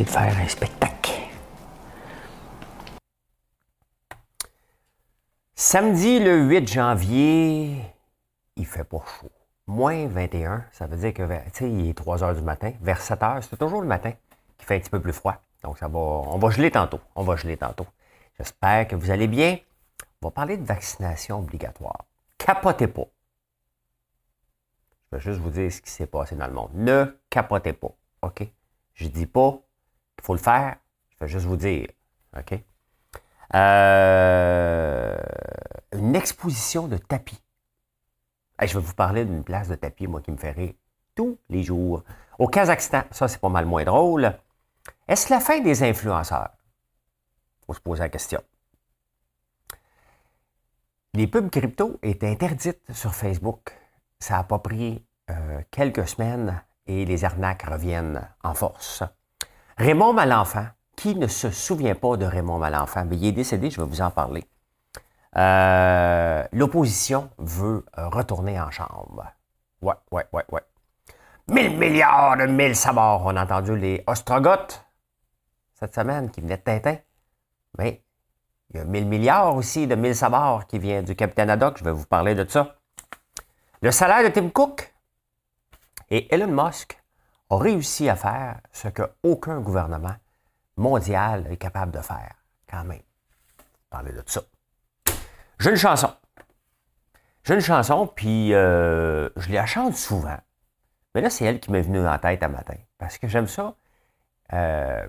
De faire un spectacle. Samedi le 8 janvier, il fait pas chaud. Moins 21, ça veut dire que il est 3 heures du matin. Vers 7 heures, c'est toujours le matin qui fait un petit peu plus froid. Donc ça va, on va geler tantôt. On va geler tantôt. J'espère que vous allez bien. On va parler de vaccination obligatoire. Capotez pas. Je vais juste vous dire ce qui s'est passé dans le monde. Ne capotez pas. OK? Je dis pas il faut le faire. Je vais juste vous dire. OK? Euh, une exposition de tapis. je vais vous parler d'une place de tapis, moi, qui me ferait tous les jours. Au Kazakhstan, ça, c'est pas mal moins drôle. Est-ce la fin des influenceurs? Il faut se poser la question. Les pubs crypto étaient interdites sur Facebook. Ça n'a pas pris euh, quelques semaines et les arnaques reviennent en force. Raymond Malenfant, qui ne se souvient pas de Raymond Malenfant? Mais il est décédé, je vais vous en parler. Euh, l'opposition veut retourner en chambre. Ouais, ouais, ouais, ouais. Mille milliards de mille sabords. On a entendu les Ostrogoths cette semaine qui venaient de Tintin. Mais il y a mille milliards aussi de mille sabords qui vient du capitaine Haddock. Je vais vous parler de ça. Le salaire de Tim Cook et Elon Musk a réussi à faire ce qu'aucun gouvernement mondial est capable de faire, quand même. Parler de ça. J'ai une chanson. J'ai une chanson, puis euh, je la chante souvent. Mais là, c'est elle qui m'est venue en tête un matin. Parce que j'aime ça. Euh,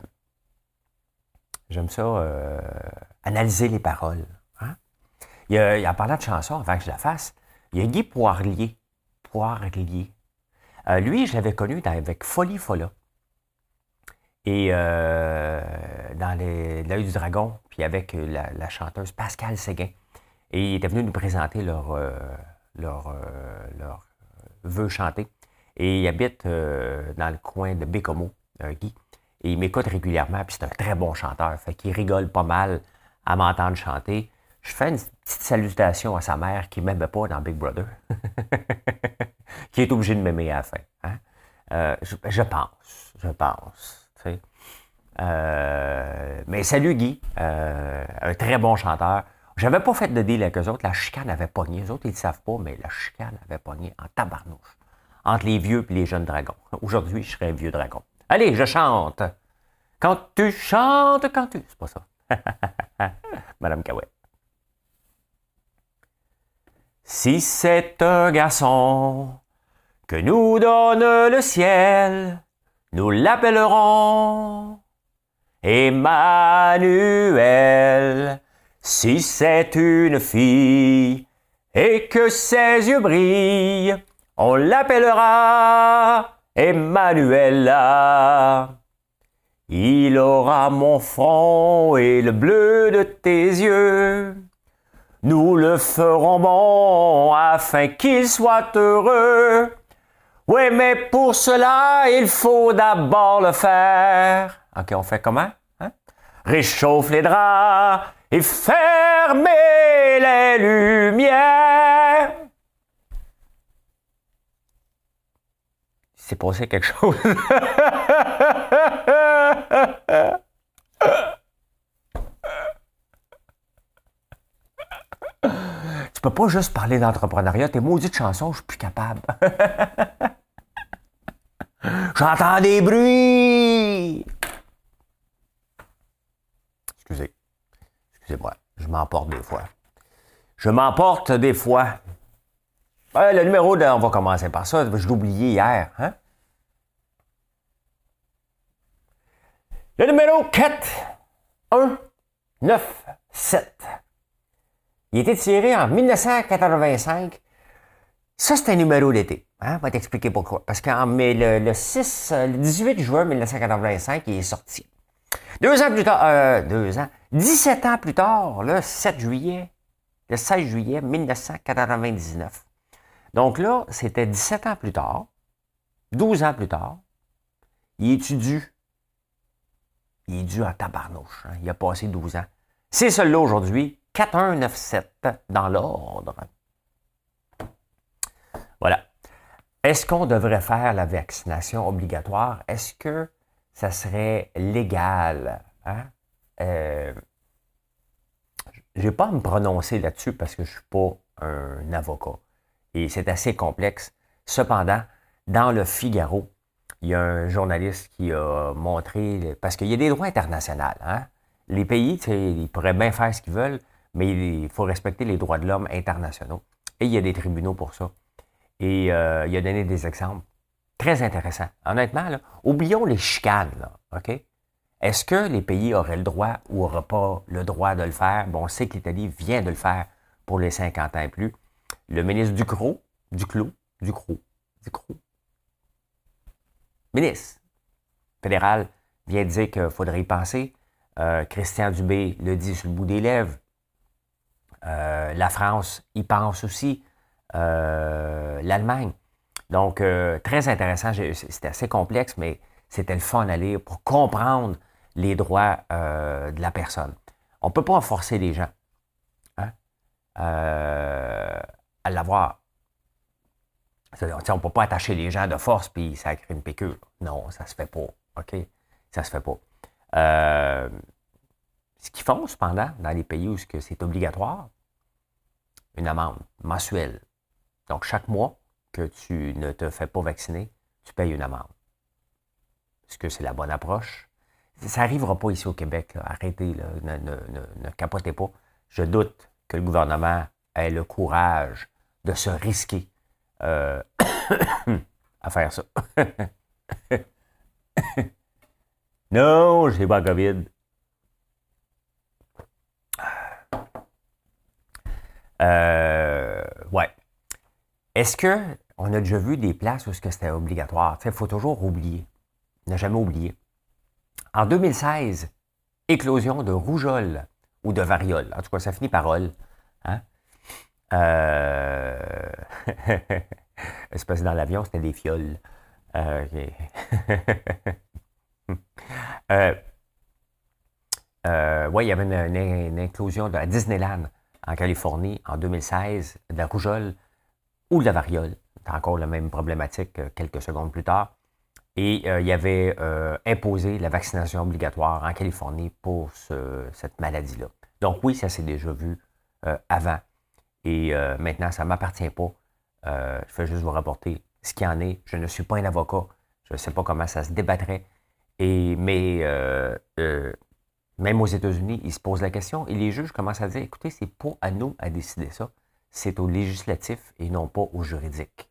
j'aime ça euh, analyser les paroles. Hein. Il y a, en parlant de chanson, avant que je la fasse, il y a Guy Poirier. Poirier. Euh, lui, je l'avais connu avec Folie Folla. Et euh, dans L'œil du dragon, puis avec la, chanteuse Pascal Séguin. Et il était venu nous présenter leur, euh, leur, vœu chanter. Et il habite dans le coin de Bécomo, Guy. Et il m'écoute régulièrement, puis c'est un très bon chanteur. Fait qu'il rigole pas mal à m'entendre chanter. Je fais une petite salutation à sa mère qui ne m'aimait pas dans Big Brother. qui est obligé de m'aimer à la fin. Hein. Euh, je, pense, je pense. Euh, mais salut Guy, euh, un très bon chanteur. J'avais pas fait de deal avec eux autres, la chicane avait pogné. Les autres, ils ne savent pas, mais la chicane avait pogné en tabarnouche entre les vieux et les jeunes dragons. Aujourd'hui, je serais un vieux dragon. Allez, je chante. Quand tu chantes, quand tu... C'est pas ça. Madame Cahouette. Si c'est un garçon que nous donne le ciel, nous l'appellerons Emmanuel. Si c'est une fille et que ses yeux brillent, on l'appellera Emmanuela. Il aura mon front et le bleu de tes yeux. Nous le ferons bon afin qu'il soit heureux. Oui, mais pour cela, il faut d'abord le faire. OK, on fait comment? Hein? Réchauffe les draps et fermez les lumières. C'est passé quelque chose. peux pas juste parler d'entrepreneuriat. Tes maudites chansons, je suis plus capable. J'entends des bruits. Excusez. Excusez-moi. Je m'emporte des fois. Je m'emporte des fois. le numéro de. On va commencer par ça. Je oublié hier. Hein? Le numéro 4, 1, 9, 7. Il été tiré en 1985 Ça, c'est un numéro d'été. Hein? On va t'expliquer pourquoi. Parce que le, le 6, euh, le 18 juin 1985, il est sorti. Deux ans plus tard, euh, deux ans, 17 ans plus tard, le 7 juillet, le 16 juillet 1999. Donc là, c'était 17 ans plus tard, 12 ans plus tard, il est dû? Il est dû en tabarnouche. Hein? Il a passé 12 ans. C'est celui-là aujourd'hui, 4197 dans l'ordre. Voilà. Est-ce qu'on devrait faire la vaccination obligatoire? Est-ce que ça serait légal? Hein? Euh, je pas à me prononcer là-dessus parce que je ne suis pas un avocat. Et c'est assez complexe. Cependant, dans le Figaro, il y a un journaliste qui a montré, parce qu'il y a des droits internationaux. Hein? Les pays, ils pourraient bien faire ce qu'ils veulent, mais il faut respecter les droits de l'homme internationaux. Et il y a des tribunaux pour ça. Et euh, il a donné des exemples très intéressants. Honnêtement, oublions les chicanes, OK? Est-ce que les pays auraient le droit ou n'auraient pas le droit de le faire? Bon, on sait que l'Italie vient de le faire pour les 50 ans et plus. Le ministre Ducrot, Duclos, Ducrot, Ducrot, ministre fédéral vient dire qu'il faudrait y penser. Euh, Christian Dubé le dit sur le bout des lèvres. Euh, la France y pense aussi. Euh, L'Allemagne. Donc, très intéressant. C'était assez complexe, mais c'était le fun à lire pour comprendre les droits de la personne. On ne peut pas forcer les gens hein, à l'avoir. On ne peut pas attacher les gens de force puis ça crée une piqûre. Non, ça se fait pas. OK? Ça se fait pas. Euh, ce qu'ils font, cependant, dans les pays où c'est obligatoire, une amende mensuelle. Donc, chaque mois que tu ne te fais pas vacciner, tu payes une amende. Est-ce que c'est la bonne approche? Ça n'arrivera pas ici au Québec. Arrêtez, ne, capotez pas. Je doute que le gouvernement ait le courage de se risquer euh, à faire ça. non, je n'ai pas COVID. Euh, ouais. Est-ce que on a déjà vu des places où c'était obligatoire? Il faut toujours oublier. Ne jamais oublier. En 2016, éclosion de rougeole ou de variole. En tout cas, ça finit par ol. Hein? Euh... c'est parce que dans l'avion, c'était des fioles. Euh, euh, euh, oui, il y avait une, inclusion de, à Disneyland en Californie en 2016 de la rougeole ou de la variole. C'est encore la même problématique quelques secondes plus tard. Et il y avait imposé la vaccination obligatoire en Californie pour cette maladie-là. Donc oui, ça s'est déjà vu avant. Et maintenant, ça ne m'appartient pas. je vais juste vous rapporter ce qu'il en est. Je ne suis pas un avocat. Je ne sais pas comment ça se débattrait. Et, mais euh, euh, même aux États-Unis, ils se posent la question et les juges commencent à dire écoutez, c'est pas à nous à décider ça. C'est au législatif et non pas au juridique.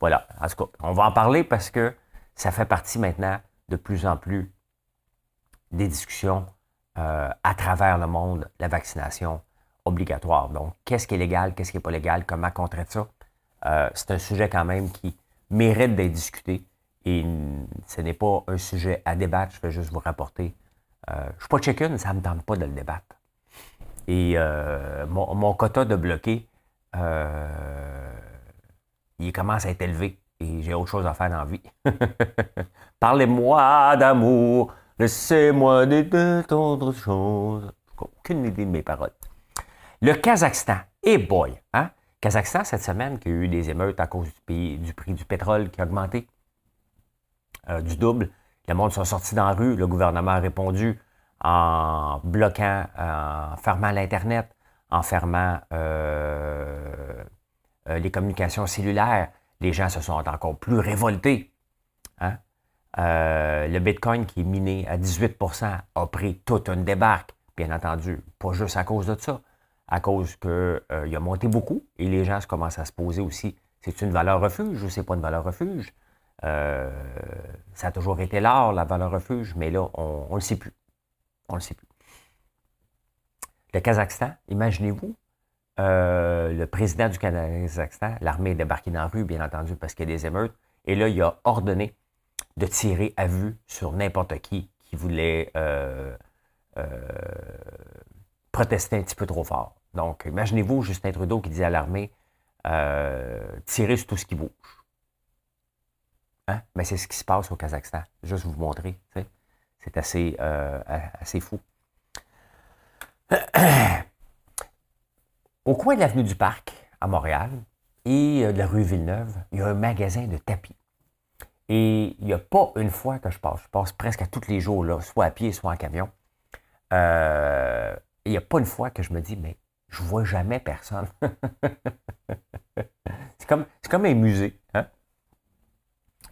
Voilà. En tout cas, on va en parler parce que ça fait partie maintenant de plus en plus des discussions euh, à travers le monde, la vaccination obligatoire. Donc, qu'est-ce qui est légal, qu'est-ce qui n'est pas légal, comment on traite ça? c'est un sujet quand même qui mérite d'être discuté. Et ce n'est pas un sujet à débattre, je vais juste vous rapporter. Euh, je ne suis pas chicken, ça ne me tente pas de le débattre. Et euh, mon, quota de bloqué, euh, il commence à être élevé et j'ai autre chose à faire dans la vie. Parlez-moi d'amour, laissez-moi d'autres choses. Aucune idée de mes paroles. Le Kazakhstan, et boy, hein? Kazakhstan, cette semaine, qui a eu des émeutes à cause du, prix du pétrole qui a augmenté du double. Le monde sont sortis dans la rue. Le gouvernement a répondu en bloquant, en fermant l'Internet, en fermant euh, euh, les communications cellulaires. Les gens se sont encore plus révoltés. Hein. le Bitcoin qui est miné à 18% a pris toute une débarque, bien entendu, pas juste à cause de ça à cause qu'il euh, a monté beaucoup et les gens commencent à se poser aussi, c'est une valeur refuge ou c'est pas une valeur refuge? Euh, ça a toujours été l'art, la valeur refuge, mais là, on ne le sait plus. On le sait plus. Le Kazakhstan, imaginez-vous, euh, le président du Kazakhstan, l'armée est débarquée dans la rue, bien entendu, parce qu'il y a des émeutes, et là, il a ordonné de tirer à vue sur n'importe qui qui voulait euh, protester un petit peu trop fort. Donc, imaginez-vous Justin Trudeau qui dit à l'armée tirer sur tout ce qui bouge. Hein? Mais c'est ce qui se passe au Kazakhstan. Juste vous montrer. C'est assez, assez fou. Au coin de l'avenue du Parc, à Montréal, et euh, de la rue Villeneuve, il y a un magasin de tapis. Et il n'y a pas une fois que je passe, je passe presque à tous les jours, là, soit à pied, soit en camion. Euh, il n'y a pas une fois que je me dis, mais je ne vois jamais personne. c'est comme, comme un musée.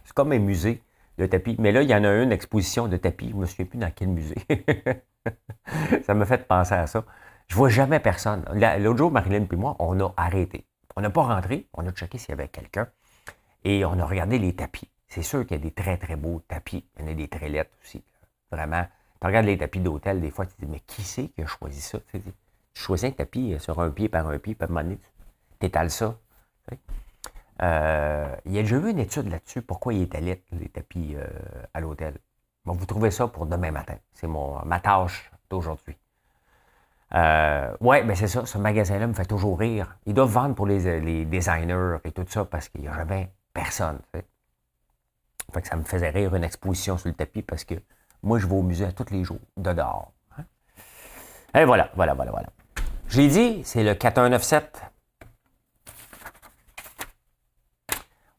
C'est comme un musée, de tapis. Mais là, il y en a une exposition de tapis. Je ne me souviens plus dans quel musée. ça me fait penser à ça. Je vois jamais personne. L'autre jour, Marilyn et moi, on a arrêté. On n'a pas rentré, on a checké s'il y avait quelqu'un et on a regardé les tapis. C'est sûr qu'il y a des très, très beaux tapis. Il y en a des très lettres aussi. Vraiment. Tu regardes les tapis d'hôtel, des fois, tu te dis, mais qui c'est qui a choisi ça? Tu, choisis un tapis euh, sur un pied par un pied, puis à un moment donné, tu étales ça. Euh, il y a déjà eu une étude là-dessus, pourquoi il est lettres, les tapis euh, à l'hôtel. Bon, vous trouvez ça pour demain matin. C'est ma tâche d'aujourd'hui. Euh, oui, mais c'est ça, ce magasin-là me fait toujours rire. Ils doivent vendre pour les, designers et tout ça parce qu'il n'y a jamais personne. Fait que ça me faisait rire une exposition sur le tapis parce que moi, je vais au musée tous les jours, de dehors. Hein. Et voilà, voilà, voilà, voilà. J'ai dit, c'est le 4197.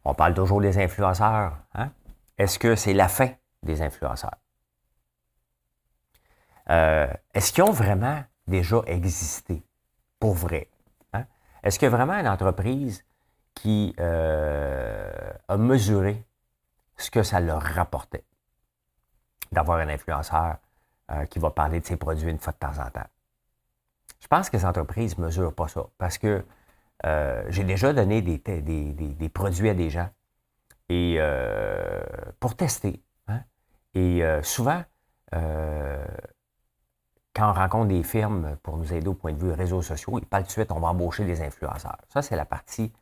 On parle toujours des influenceurs. Hein? Est-ce que c'est la fin des influenceurs? Euh, est-ce qu'ils ont vraiment déjà existé, pour vrai. Hein? Est-ce a vraiment une entreprise qui euh, a mesuré ce que ça leur rapportait d'avoir un influenceur euh, qui va parler de ses produits une fois de temps en temps? Je pense que les entreprises ne mesurent pas ça parce que euh, j'ai déjà donné des, produits à des gens et pour tester. Hein? Et souvent, quand on rencontre des firmes pour nous aider au point de vue réseaux sociaux, ils parlent tout de suite, on va embaucher des influenceurs. Ça, c'est la partie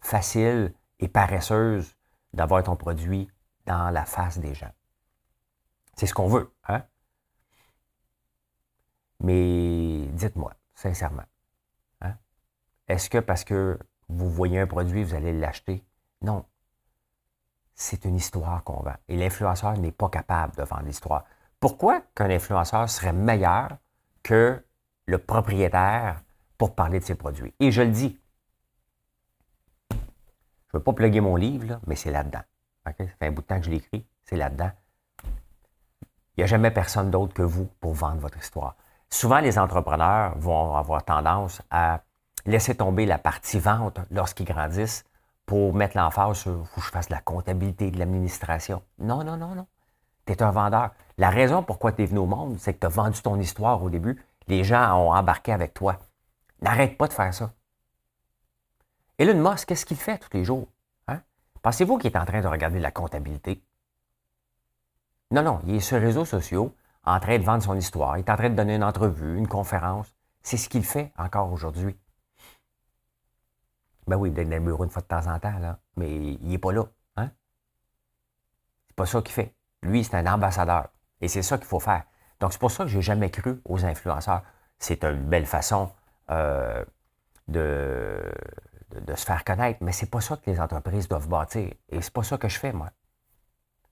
facile et paresseuse d'avoir ton produit dans la face des gens. C'est ce qu'on veut, hein? Mais dites-moi, sincèrement? Est-ce que parce que vous voyez un produit, vous allez l'acheter? Non. C'est une histoire qu'on vend. Et l'influenceur n'est pas capable de vendre l'histoire. Pourquoi qu'un influenceur serait meilleur que le propriétaire pour parler de ses produits? Et je le dis. Je ne veux pas plugger mon livre, mais c'est là-dedans. Ça fait un bout de temps que je l'écris, c'est là-dedans. Il n'y a jamais personne d'autre que vous pour vendre votre histoire. Souvent, les entrepreneurs vont avoir tendance à laisser tomber la partie vente lorsqu'ils grandissent pour mettre l'emphase sur faut que je fasse de la comptabilité, de l'administration. Non, non, non, non. Tu es un vendeur. La raison pourquoi tu es venu au monde, c'est que tu as vendu ton histoire au début. Les gens ont embarqué avec toi. N'arrête pas de faire ça. Elon Musk, qu'est-ce qu'il fait tous les jours? Hein? Pensez-vous qu'il est en train de regarder la comptabilité? Non, non, il est sur les réseaux sociaux en train de vendre son histoire. Il est en train de donner une entrevue, une conférence. C'est ce qu'il fait encore aujourd'hui. Ben oui, il donne le bureau une fois de temps en temps, là, mais il n'est pas là. Hein? C'est pas ça qu'il fait. Lui, c'est un ambassadeur. Et c'est ça qu'il faut faire. Donc, c'est pour ça que je n'ai jamais cru aux influenceurs. C'est une belle façon euh, de, de, se faire connaître, mais c'est pas ça que les entreprises doivent bâtir. Et c'est pas ça que je fais, moi.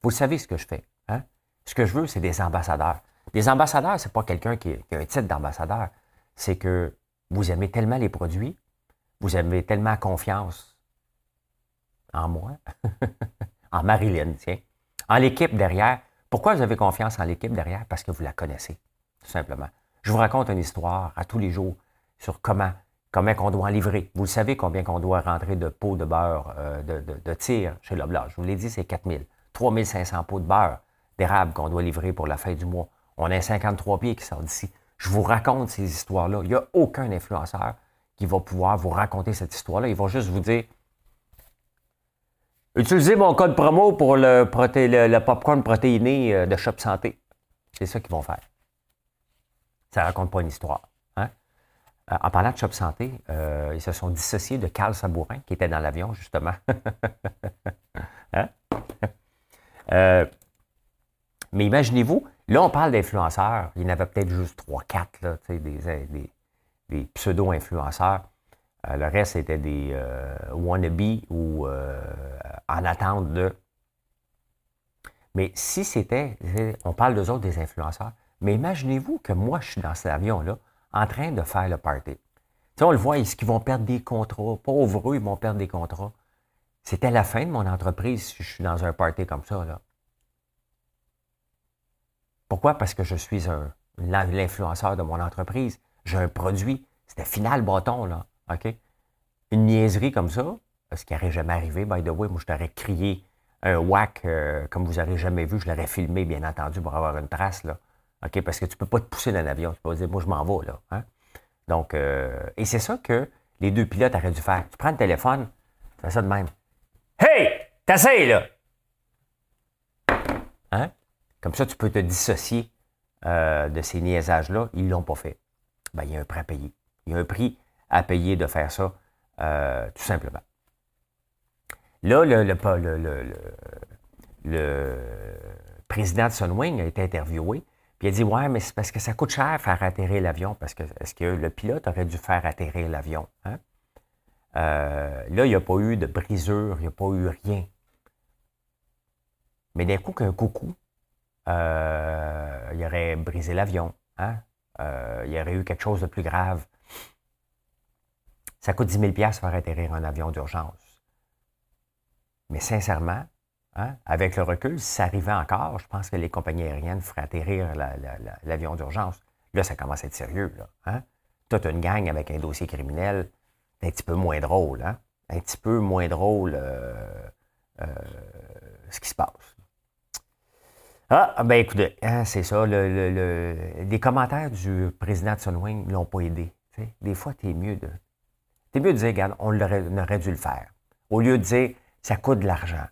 Vous savez ce que je fais. Hein? Ce que je veux, c'est des ambassadeurs. Des ambassadeurs, c'est pas quelqu'un qui, a un titre d'ambassadeur. C'est que vous aimez tellement les produits, vous avez tellement confiance en moi, en Marilyn, tiens, en l'équipe derrière. Pourquoi vous avez confiance en l'équipe derrière? Parce que vous la connaissez, tout simplement. Je vous raconte une histoire à tous les jours sur comment, comment on doit en livrer. Vous savez combien qu'on doit rentrer de pots de beurre euh, de, de, tir chez Loblaw. Je vous l'ai dit, c'est 4000. 3500 pots de beurre d'érable qu'on doit livrer pour la fin du mois. On a 53 pieds qui sortent d'ici. Je vous raconte ces histoires-là. Il n'y a aucun influenceur qui va pouvoir vous raconter cette histoire-là. Il va juste vous dire Utilisez mon code promo pour le, le, popcorn protéiné euh, de Shop Santé. C'est ça qu'ils vont faire. Ça ne raconte pas une histoire. Hein? en parlant de Shop Santé, ils se sont dissociés de Carl Sabourin, qui était dans l'avion, justement. hein? mais imaginez-vous, là, on parle d'influenceurs. Il y en avait peut-être juste 3-4, des, des, des pseudo-influenceurs. le reste, c'était des wannabes ou en attente de. Mais si c'était, on parle d'eux autres des influenceurs, mais imaginez-vous que moi, je suis dans cet avion-là, en train de faire le party. Tu on le voit, est-ce qu'ils vont perdre des contrats? Pauvres eux, ils vont perdre des contrats. C'était la fin de mon entreprise si je suis dans un party comme ça. Là. Pourquoi? Parce que je suis l'influenceur de mon entreprise. J'ai un produit. C'était final bâton, là. OK? Une niaiserie comme ça, ce qui n'aurait jamais arrivé, by the way, moi, je t'aurais crié un whack euh, comme vous n'aurez jamais vu, je l'aurais filmé, bien entendu, pour avoir une trace, là. OK? Parce que tu ne peux pas te pousser dans l'avion. Tu peux pas dire, moi, je m'en vais, là. Hein? Donc, euh, et c'est ça que les deux pilotes auraient dû faire. Tu prends le téléphone, tu fais ça de même. Hey! T'essayes, là! Hein? Comme ça, tu peux te dissocier euh, de ces niaisages-là. Ils ne l'ont pas fait. Ben, il y a un prix à payer. Il y a un prix à payer de faire ça, tout simplement. Là, le, président de Sunwing a été interviewé, puis il a dit Ouais, mais c'est parce que ça coûte cher faire atterrir l'avion, parce que est-ce que le pilote aurait dû faire atterrir l'avion? Hein? Euh, là, il n'y a pas eu de brisure, il n'y a pas eu rien. Mais d'un coup, qu'un coucou, euh, il aurait brisé l'avion. Hein? Euh, il y aurait eu quelque chose de plus grave. Ça coûte 10 000 faire atterrir un avion d'urgence. Mais sincèrement, hein, avec le recul, si ça arrivait encore, je pense que les compagnies aériennes feraient atterrir l'avion d'urgence. Là, ça commence à être sérieux. Là, hein? Une gang avec un dossier criminel, c'est un petit peu moins drôle. Hein? Un petit peu moins drôle euh, euh, ce qui se passe. Ah, ben écoutez, hein, c'est ça. les commentaires du président de Sunwing ne l'ont pas aidé. Des fois, tu es mieux de. T'es mieux de dire, regarde, on aurait dû le faire. Au lieu de dire, ça coûte de l'argent.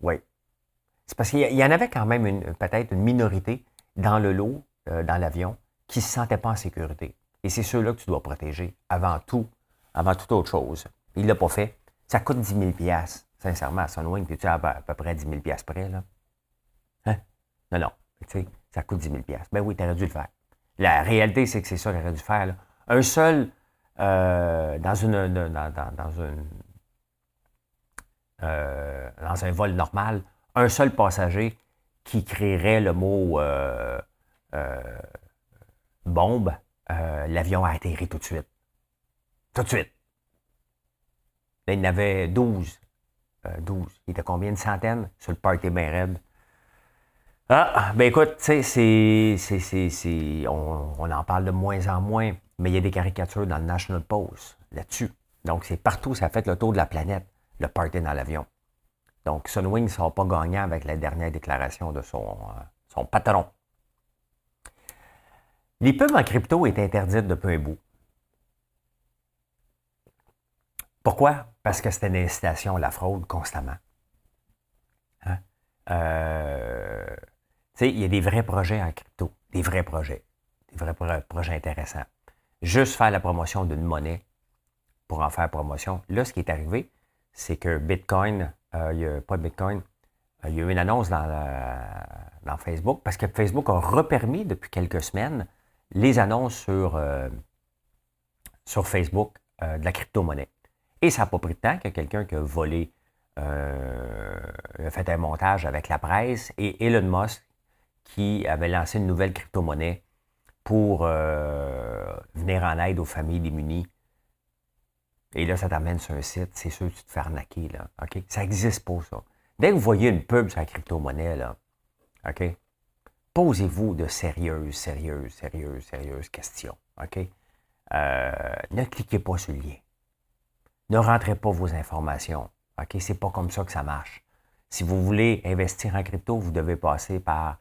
Oui. C'est parce qu'il y en avait quand même peut-être une minorité dans le lot, euh, dans l'avion, qui ne se sentait pas en sécurité. Et c'est ceux-là que tu dois protéger avant tout, avant toute autre chose. Il ne l'a pas fait. Ça coûte 10 000 Sincèrement, à Sunwing, tu à, à peu près 10 000 près, là? Non, non. Tu sais, ça coûte 10 000 Ben oui, tu aurais dû le faire. La réalité, c'est que c'est ça qu'il aurait dû faire. Un seul, euh, dans, une, dans, une, euh, dans un vol normal, un seul passager qui créerait le mot euh, euh, bombe, l'avion a atterri tout de suite. Tout de suite. Là, il y en avait 12. 12. Il était combien? de centaines sur le party bien raide. Ah, ben écoute, tu sais, c'est, on, on, en parle de moins en moins, mais il y a des caricatures dans le National Post là-dessus. Donc, c'est partout, ça a fait le tour de la planète le party dans l'avion. Donc, Sunwing ne sera pas gagnant avec la dernière déclaration de son, euh, patron. Les pubs en crypto est interdites depuis un bout. Pourquoi? Parce que c'était une incitation à la fraude constamment. Hein? Euh, il y a des vrais projets en crypto, des vrais projets, des vrais projets intéressants. Juste faire la promotion d'une monnaie pour en faire promotion. Là, ce qui est arrivé, c'est que Bitcoin, euh, il y a, pas Bitcoin, euh, il y a eu une annonce dans, dans, Facebook parce que Facebook a repermis depuis quelques semaines les annonces sur, euh, sur Facebook de la crypto-monnaie. Et ça n'a pas pris de temps que quelqu'un qui a volé, a fait un montage avec la presse et Elon Musk qui avait lancé une nouvelle crypto-monnaie pour venir en aide aux familles démunies et là, ça t'amène sur un site, c'est sûr que tu te fais arnaquer, là. OK? Ça n'existe pas, ça. Dès que vous voyez une pub sur la crypto-monnaie, là, OK? Posez-vous de sérieuses, sérieuses, sérieuses, sérieuses questions. OK? Euh, ne cliquez pas sur le lien. Ne rentrez pas vos informations. OK? C'est pas comme ça que ça marche. Si vous voulez investir en crypto, vous devez passer par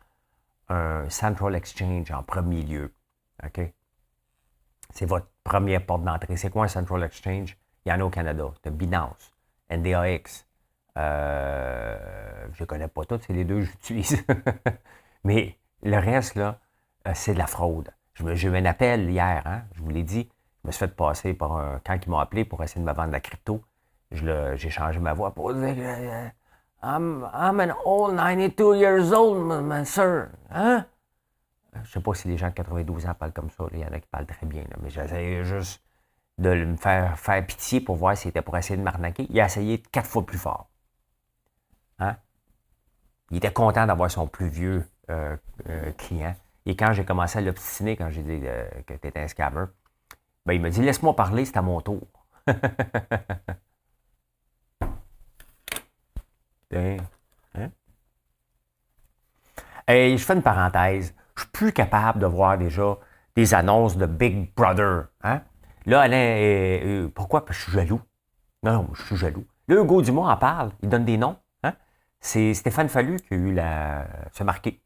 un Central Exchange en premier lieu. OK? C'est votre première porte d'entrée. C'est quoi un Central Exchange? Il y en a au Canada. Tu Binance, NDAX. Euh, je ne connais pas tous, c'est les deux que j'utilise. Mais le reste, là, euh, c'est de la fraude. J'ai eu un appel hier, hein, je vous l'ai dit. Je me suis fait passer par un. Quand ils m'ont appelé pour essayer de me vendre la crypto, j'ai changé ma voix pour dire euh, I'm, an old 92 years old, sir. Hein? Je sais pas si les gens de 92 ans parlent comme ça. Il y en a qui parlent très bien. mais j'essayais juste de me faire, pitié pour voir s'il était pour essayer de m'arnaquer. Il a essayé quatre fois plus fort. Hein? Il était content d'avoir son plus vieux euh, euh, client. Et quand j'ai commencé à l'obstiner, quand j'ai dit euh, que tu étais un scammer, ben, il m'a dit Laisse-moi parler, c'est à mon tour. hein? Je fais une parenthèse. Je suis plus capable de voir déjà des annonces de Big Brother. Hein? Là, Alain, pourquoi? Parce je suis jaloux. Non, je suis jaloux. Là, Hugo Dumont en parle. Il donne des noms. Hein? C'est Stéphane Fallu qui a eu la. C'est marqué.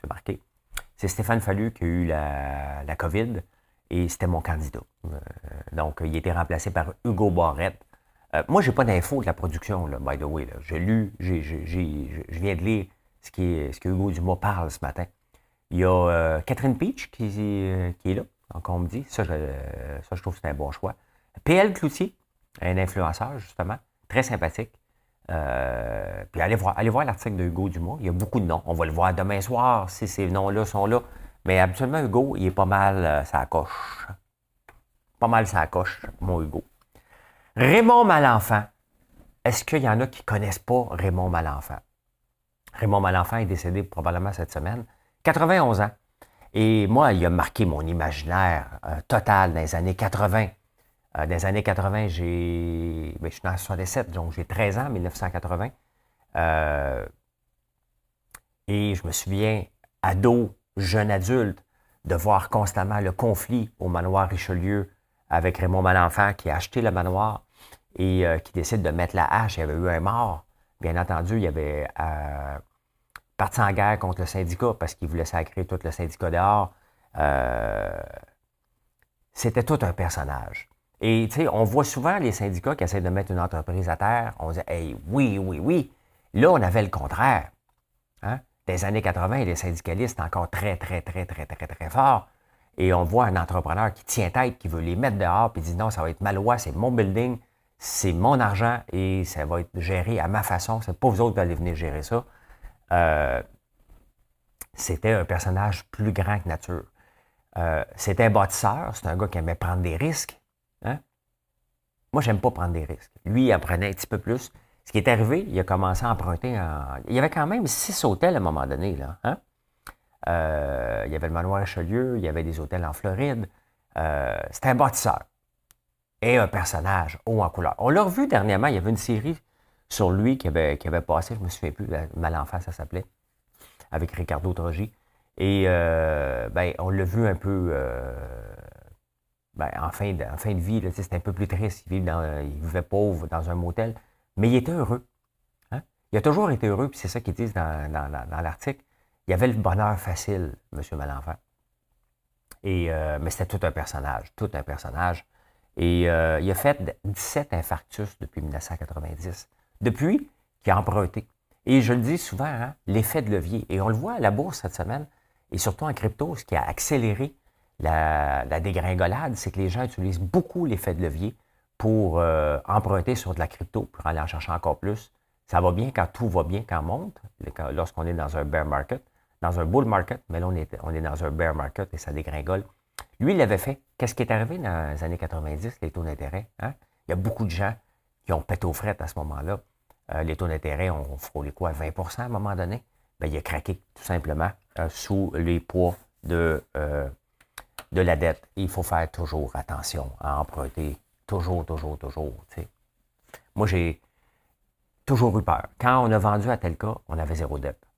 C'est marqué. C'est Stéphane Fallu qui a eu la, COVID et c'était mon candidat. Euh, donc, il a été remplacé par Hugo Barrette. Euh, moi, je n'ai pas d'infos de la production, by the way. J'ai lu, j'ai, je viens de lire ce, que Hugo Dumas parle ce matin. Il y a euh, Catherine Peach qui, qui, est là, donc on me dit. Ça, je, ça, je trouve que c'est un bon choix. PL Cloutier, un influenceur, justement, très sympathique. Euh, puis allez voir, allez voir l'article de Hugo Dumas. Il y a beaucoup de noms. On va le voir demain soir si ces noms-là sont là. Mais habituellement, Hugo, il est pas mal euh, ça coche. Pas mal ça coche, mon Hugo. Raymond Malenfant. Est-ce qu'il y en a qui ne connaissent pas Raymond Malenfant? Raymond Malenfant est décédé probablement cette semaine. 91 ans. Et moi, il a marqué mon imaginaire euh, total dans les années 80. Euh, dans les années 80, j'ai. Ben, je suis dans 67, donc j'ai 13 ans, 1980. Euh, et je me souviens, ado, jeune adulte, de voir constamment le conflit au manoir Richelieu avec Raymond Malenfant qui a acheté le manoir et euh, qui décide de mettre la hache. Il y avait eu un mort. Bien entendu, il y avait parti en guerre contre le syndicat parce qu'il voulait sacrer tout le syndicat dehors. C'était tout un personnage. Et tu sais, on voit souvent les syndicats qui essaient de mettre une entreprise à terre. On dit, hey, oui, oui, oui. Là, on avait le contraire. Hein? Des années 80, les syndicalistes encore très, très, très, très, très, très forts. Et on voit un entrepreneur qui tient tête, qui veut les mettre dehors, puis dit non, ça va être ma loi, c'est mon building, c'est mon argent et ça va être géré à ma façon. C'est pas vous autres qui allez venir gérer ça. Euh, c'était un personnage plus grand que nature. Euh, c'était un bâtisseur, c'est un gars qui aimait prendre des risques. Hein? Moi, j'aime pas prendre des risques. Lui, il en prenait un petit peu plus. Ce qui est arrivé, il a commencé à emprunter. Il y avait quand même six hôtels à un moment donné. Là, hein? Euh, il y avait le manoir Richelieu, il y avait des hôtels en Floride. Euh, C'était un bâtisseur et un personnage haut en couleur. On l'a revu dernièrement, il y avait une série sur lui qui avait, qui avait passé, je me souviens plus, Malenfant, ça s'appelait, avec Ricardo Trogi. Et euh, ben, on l'a vu un peu euh, ben, en, fin de, fin de vie, c'était un peu plus triste. Il, vivait, pauvre dans un motel, mais il était heureux. Hein. Il a toujours été heureux, puis c'est ça qu'ils disent dans, l'article. Il avait le bonheur facile, M. Malenfant. Et, euh, mais c'était tout un personnage, tout un personnage. Et euh, il a fait 17 infarctus depuis 1990. Depuis qu'il a emprunté. Et je le dis souvent, hein, l'effet de levier. Et on le voit à la bourse cette semaine, et surtout en crypto, ce qui a accéléré la, dégringolade, c'est que les gens utilisent beaucoup l'effet de levier pour euh, emprunter sur de la crypto, pour aller en chercher encore plus. Ça va bien quand tout va bien, quand on monte, lorsqu'on est dans un bear market, dans un bull market, mais là, on est, on est dans un bear market et ça dégringole. Lui, il l'avait fait. Qu'est-ce qui est arrivé dans les années 90, les taux d'intérêt? Hein? Il y a beaucoup de gens qui ont pété aux frettes à ce moment-là. Euh, les taux d'intérêt ont frôlé quoi, 20% à un moment donné? Bien, il a craqué, tout simplement, euh, sous les poids de, de la dette. il faut faire toujours attention à emprunter. Toujours, toujours, toujours. Moi, j'ai toujours eu peur. Quand on a vendu à tel cas, on avait zéro dette.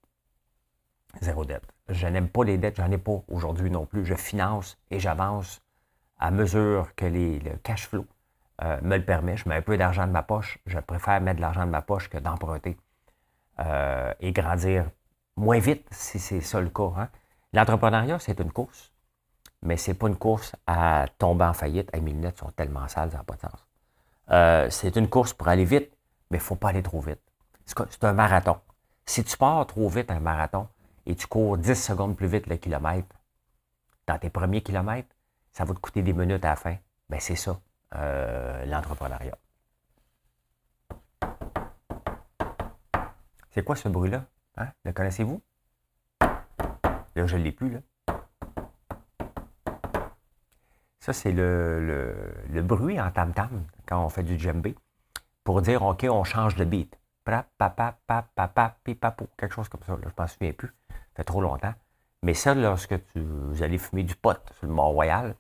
Zéro dette. Je n'aime pas les dettes, j'en ai pas aujourd'hui non plus. Je finance et j'avance à mesure que le cash flow euh, me le permet. Je mets un peu d'argent de ma poche. Je préfère mettre de l'argent de ma poche que d'emprunter euh, et grandir moins vite si c'est ça le cas. Hein. L'entrepreneuriat, c'est une course mais ce n'est pas une course à tomber en faillite. mes lunettes sont tellement sales, ça n'a pas de sens. Euh, c'est une course pour aller vite, mais il ne faut pas aller trop vite. C'est un marathon. Si tu pars trop vite un marathon et tu cours 10 secondes plus vite le kilomètre, dans tes premiers kilomètres, ça va te coûter des minutes à la fin. Ben, c'est ça, euh, l'entrepreneuriat. C'est quoi ce bruit-là? Hein? Le connaissez-vous? Là, je ne l'ai plus, là. Ça, c'est le, bruit en tam-tam quand on fait du djembé pour dire, OK, on change de beat. Papa, papa, pipapo, quelque chose comme ça. je ne m'en souviens plus. Fait trop longtemps. Mais ça, lorsque tu, vous allez fumer du pot sur le Mont-Royal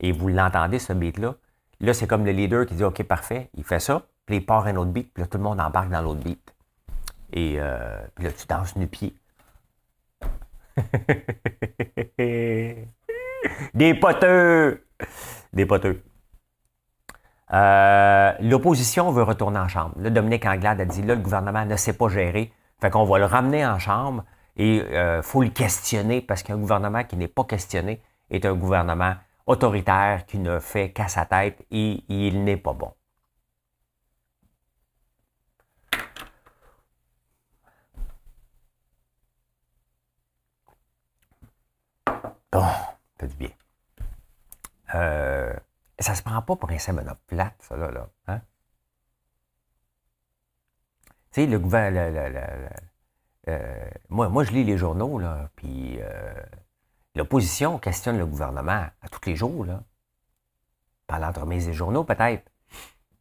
et vous l'entendez, ce beat-là, là, c'est comme le leader qui dit OK, parfait, il fait ça, puis il part un autre beat, puis là, tout le monde embarque dans l'autre beat. Et euh, puis là, tu danses nu pied. Des poteux! Des poteux. Euh, l'opposition veut retourner en chambre. Là, Dominique Anglade a dit, là, le gouvernement ne sait pas gérer. Fait qu'on va le ramener en chambre et il euh, faut le questionner parce qu'un gouvernement qui n'est pas questionné est un gouvernement autoritaire qui ne fait qu'à sa tête et il n'est pas bon. Bon, fait du bien. Euh, ça se prend pas pour un séminaire plate, ça, là. là hein? Tu sais, le gouvernement. Euh, moi, moi, je lis les journaux, là, puis euh, l'opposition questionne le gouvernement à tous les jours, là. Par l'entremise des journaux, peut-être.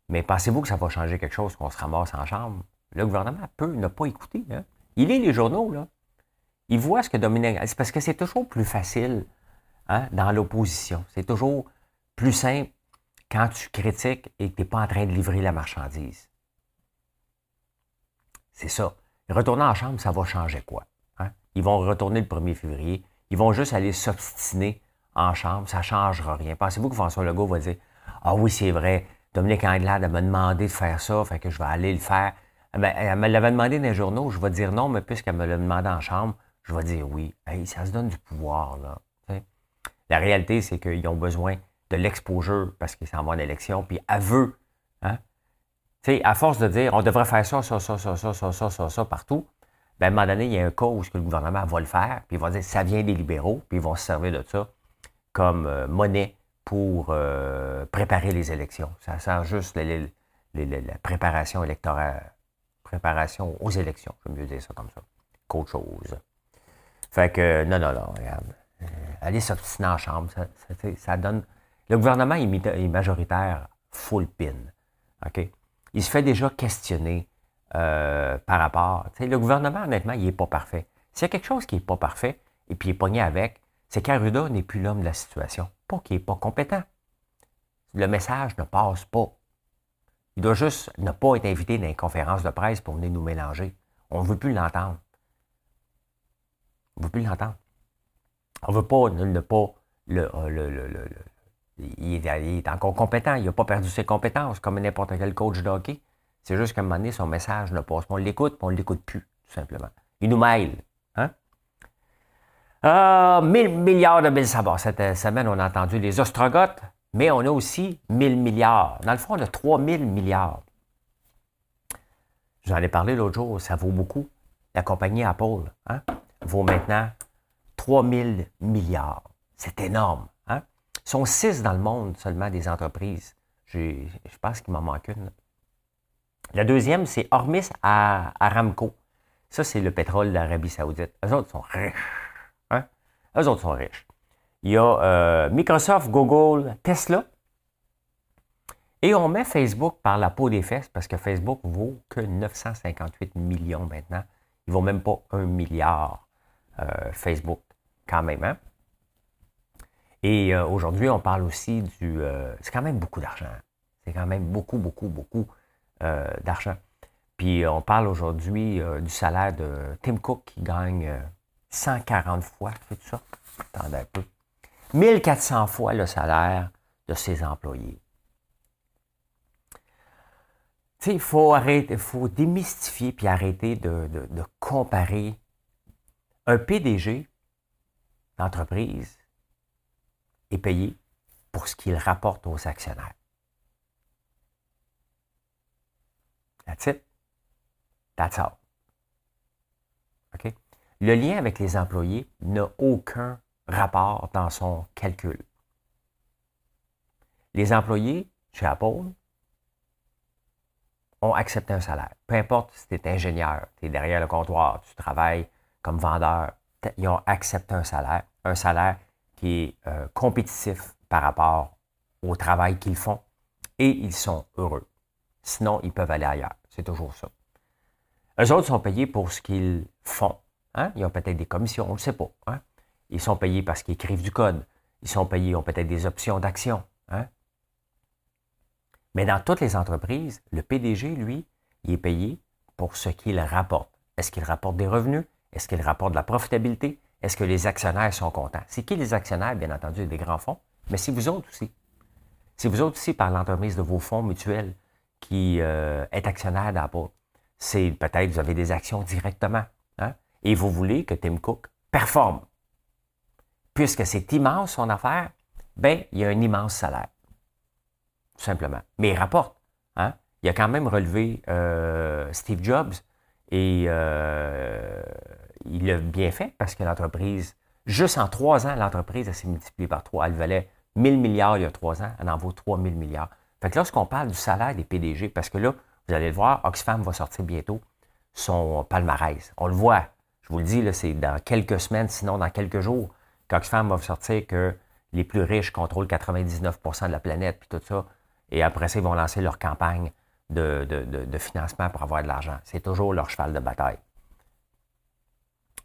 Mais pensez-vous que ça va changer quelque chose qu'on se ramasse en chambre? Le gouvernement peut ne pas écouter. Hein? Il lit les journaux, là. Il voit ce que Dominique. C'est parce que c'est toujours plus facile hein, dans l'opposition. C'est toujours plus simple quand tu critiques et que tu n'es pas en train de livrer la marchandise. C'est ça. Retourner en chambre, ça va changer quoi? Hein? Ils vont retourner le 1er février. Ils vont juste aller s'obstiner en chambre. Ça ne changera rien. Pensez-vous que François Legault va dire Ah oui, c'est vrai, Dominique Anglade m'a demandé de faire ça, fait que je vais aller le faire. Elle me l'avait demandé dans les journaux, je vais dire non, mais puisqu'elle me l'a demandé en chambre, je vais dire oui. Hey, ça se donne du pouvoir, là. La réalité, c'est qu'ils ont besoin de l'exposure parce qu'ils s'en vont en élection, puis à veut? À force de dire on devrait faire ça, ça, ça, ça, ça, ça, ça, ça, ça partout, ben, à un moment donné, il y a un cas où le gouvernement va le faire, puis il va dire ça vient des libéraux, puis ils vont se servir de ça comme euh, monnaie pour euh, préparer les élections. Ça sert juste la préparation électorale, préparation aux élections, je vais mieux dire ça comme ça, qu'autre chose. Fait que, non, non, non, regarde. Euh, aller s'obstiner en chambre, ça, ça, donne. Le gouvernement est majoritaire full pin. OK? Il se fait déjà questionner euh, par rapport. Le gouvernement, honnêtement, il n'est pas parfait. S'il y a quelque chose qui n'est pas parfait et puis il est pogné avec, c'est qu'Arruda n'est plus l'homme de la situation. Pas qu'il n'est pas compétent. Le message ne passe pas. Il doit juste ne pas être invité dans les conférences de presse pour venir nous mélanger. On ne veut plus l'entendre. On ne veut plus l'entendre. On ne veut pas ne, pas le, le, il, est, encore compétent. Il n'a pas perdu ses compétences comme n'importe quel coach de hockey. C'est juste qu'à un moment donné, son message ne passe pas. On l'écoute, on ne l'écoute plus, tout simplement. Il nous mêle. Hein? Euh, 1000 milliards de mille sabords. Cette euh, semaine, on a entendu les ostrogoths, mais on a aussi 1000 milliards. Dans le fond, on a 3000 milliards. J'en ai parlé l'autre jour, ça vaut beaucoup. La compagnie Apple hein, vaut maintenant 3000 milliards. C'est énorme. Ils sont six dans le monde seulement des entreprises. Je pense qu'il m'en manque une. La deuxième, c'est Hormis à Aramco. Ça, c'est le pétrole d'Arabie Saoudite. Eux autres sont riches. Hein? Eux autres sont riches. Il y a euh, Microsoft, Google, Tesla. Et on met Facebook par la peau des fesses parce que Facebook vaut que 958 millions maintenant. Il ne vaut même pas un milliard euh, Facebook quand même. Hein? Et euh, aujourd'hui, on parle aussi du... Euh, c'est quand même beaucoup d'argent. C'est quand même beaucoup, beaucoup, beaucoup euh, d'argent. Puis on parle aujourd'hui du salaire de Tim Cook qui gagne 140 fois, c'est ça? Attendez un peu. 1400 fois le salaire de ses employés. Tu sais, il faut arrêter, faut démystifier puis arrêter de, comparer un PDG l'entreprise est payée pour ce qu'il rapporte aux actionnaires. That's it. That's all. OK? Le lien avec les employés n'a aucun rapport dans son calcul. Les employés chez Apple ont accepté un salaire. Peu importe si tu es ingénieur, tu es derrière le comptoir, tu travailles comme vendeur, ils ont accepté un salaire, un salaire qui est euh, compétitif par rapport au travail qu'ils font et ils sont heureux. Sinon, ils peuvent aller ailleurs. C'est toujours ça. Eux autres sont payés pour ce qu'ils font. Hein? Ils ont peut-être des commissions, on ne sait pas. Hein? Ils sont payés parce qu'ils écrivent du code. Ils sont payés, ils ont peut-être des options d'action. Hein? Mais dans toutes les entreprises, le PDG, lui, il est payé pour ce qu'il rapporte. Est-ce qu'il rapporte des revenus? Est-ce qu'il rapporte de la profitabilité? Est-ce que les actionnaires sont contents? C'est qui les actionnaires, bien entendu, des grands fonds, mais c'est vous autres aussi. C'est vous autres aussi par l'entremise de vos fonds mutuels qui euh, est actionnaire d'Apple. C'est peut-être vous avez des actions directement. Hein? Et vous voulez que Tim Cook performe. Puisque c'est immense son affaire, ben, il y a un immense salaire. Tout simplement. Mais il rapporte. Hein? Il a quand même relevé euh, Steve Jobs et euh, il l'a bien fait parce que l'entreprise, juste en trois ans, l'entreprise s'est multipliée par trois. Elle valait 1000 milliards il y a trois ans, elle en vaut 3000 milliards. Fait que lorsqu'on parle du salaire des PDG, parce que là, vous allez le voir, Oxfam va sortir bientôt son palmarès. On le voit. Je vous le dis, c'est dans quelques semaines, sinon dans quelques jours, qu'Oxfam va sortir que les plus riches contrôlent 99% de la planète, puis tout ça. Et après ça, ils vont lancer leur campagne de, de financement pour avoir de l'argent. C'est toujours leur cheval de bataille.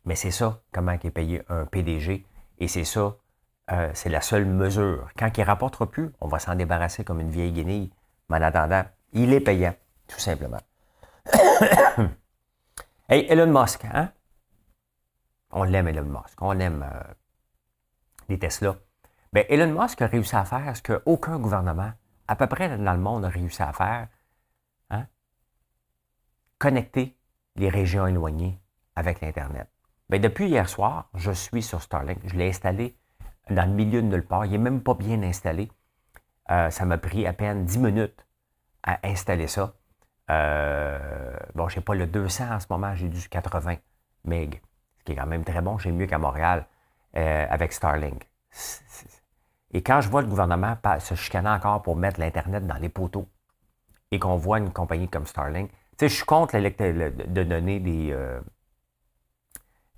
Mais c'est ça, comment est payé un PDG. Et c'est ça, euh, c'est la seule mesure. Quand il ne rapportera plus, on va s'en débarrasser comme une vieille guenille. Mais en attendant, il est payant, tout simplement. hey, Elon Musk, hein? On l'aime, Elon Musk. On aime euh, les Tesla. Bien, Elon Musk a réussi à faire ce qu'aucun gouvernement, à peu près dans le monde, a réussi à faire. Hein? Connecter les régions éloignées avec l'Internet. Bien, depuis hier soir, je suis sur Starlink. Je l'ai installé dans le milieu de nulle part. Il n'est même pas bien installé. Euh, ça m'a pris à peine 10 minutes à installer ça. Euh, bon, je n'ai pas le 200 en ce moment, j'ai du 80 MB, ce qui est quand même très bon. J'ai mieux qu'à Montréal euh, avec Starlink. Et quand je vois le gouvernement se chicaner encore pour mettre l'Internet dans les poteaux et qu'on voit une compagnie comme Starlink, tu sais, je suis contre de donner des,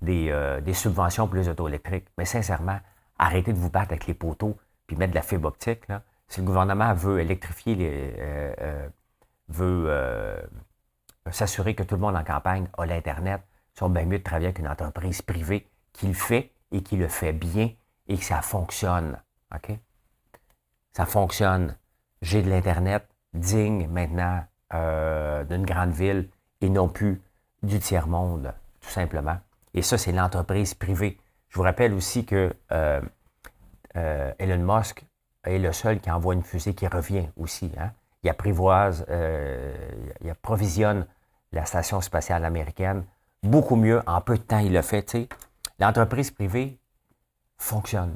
des, des, subventions pour les auto électriques, mais sincèrement, arrêtez de vous battre avec les poteaux puis mettre de la fibre optique. Là. Si le gouvernement veut électrifier, les, euh, euh, veut euh, s'assurer que tout le monde en campagne a l'Internet, ils sont bien mieux de travailler avec une entreprise privée qui le fait et qui le fait bien et que ça fonctionne. OK? Ça fonctionne. J'ai de l'Internet digne maintenant d'une grande ville et non plus du tiers-monde, tout simplement. Et ça, c'est l'entreprise privée. Je vous rappelle aussi que euh, euh, Elon Musk est le seul qui envoie une fusée qui revient aussi. Hein. Il apprivoise, euh, il approvisionne la station spatiale américaine beaucoup mieux. En peu de temps, il le fait. L'entreprise privée fonctionne.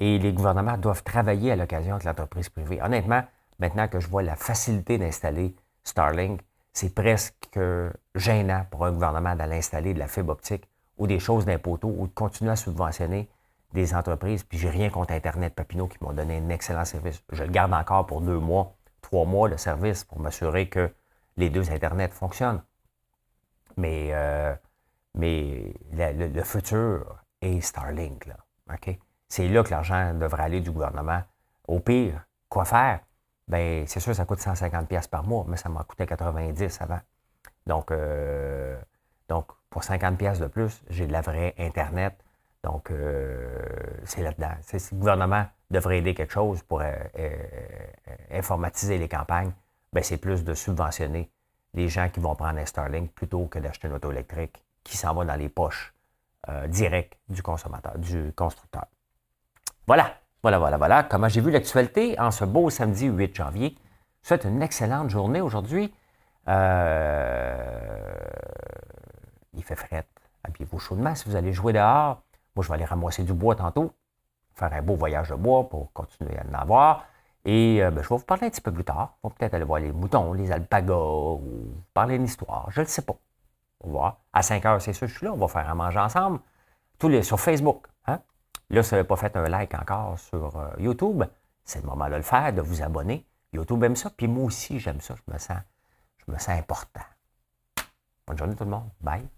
Et les gouvernements doivent travailler à l'occasion avec l'entreprise privée. Honnêtement, maintenant que je vois la facilité d'installer Starlink, c'est presque gênant pour un gouvernement d'aller installer de la fibre optique ou des choses d'un poteau ou de continuer à subventionner des entreprises. Puis j'ai rien contre Internet Papineau qui m'ont donné un excellent service. Je le garde encore pour deux mois, trois mois le service pour m'assurer que les deux Internet fonctionnent. Mais, euh, le, futur est Starlink. Là, C'est là que l'argent devrait aller du gouvernement. Au pire, quoi faire? Ben, c'est sûr, ça coûte 150$ par mois, mais ça m'a coûté 90 avant. Donc, euh, donc pour 50 pièces de plus, j'ai de la vraie Internet. Donc, euh, c'est là-dedans. Si le gouvernement devrait aider quelque chose pour euh, euh, informatiser les campagnes, ben c'est plus de subventionner les gens qui vont prendre un Starlink plutôt que d'acheter une auto électrique qui s'en va dans les poches directes du consommateur, du constructeur. Voilà, voilà, voilà, voilà. Comment j'ai vu l'actualité en ce beau samedi 8 janvier. Je souhaite une excellente journée aujourd'hui. Euh, il fait fret. Habillez-vous chaudement. Si vous allez jouer dehors, moi, je vais aller ramasser du bois tantôt, faire un beau voyage de bois pour continuer à en avoir. Et euh, ben, je vais vous parler un petit peu plus tard. On va peut-être aller voir les moutons, les alpagas, ou parler une histoire. Je ne le sais pas. On va voir. À 5 heures, c'est sûr, je suis là. On va faire un manger ensemble. Tous les, sur Facebook. Hein? Là, si vous n'avez pas fait un like encore sur euh, YouTube, c'est le moment de le faire, de vous abonner. YouTube aime ça, puis moi aussi, j'aime ça. Je me sens, je me sens important. Bonne journée tout le monde. Bye.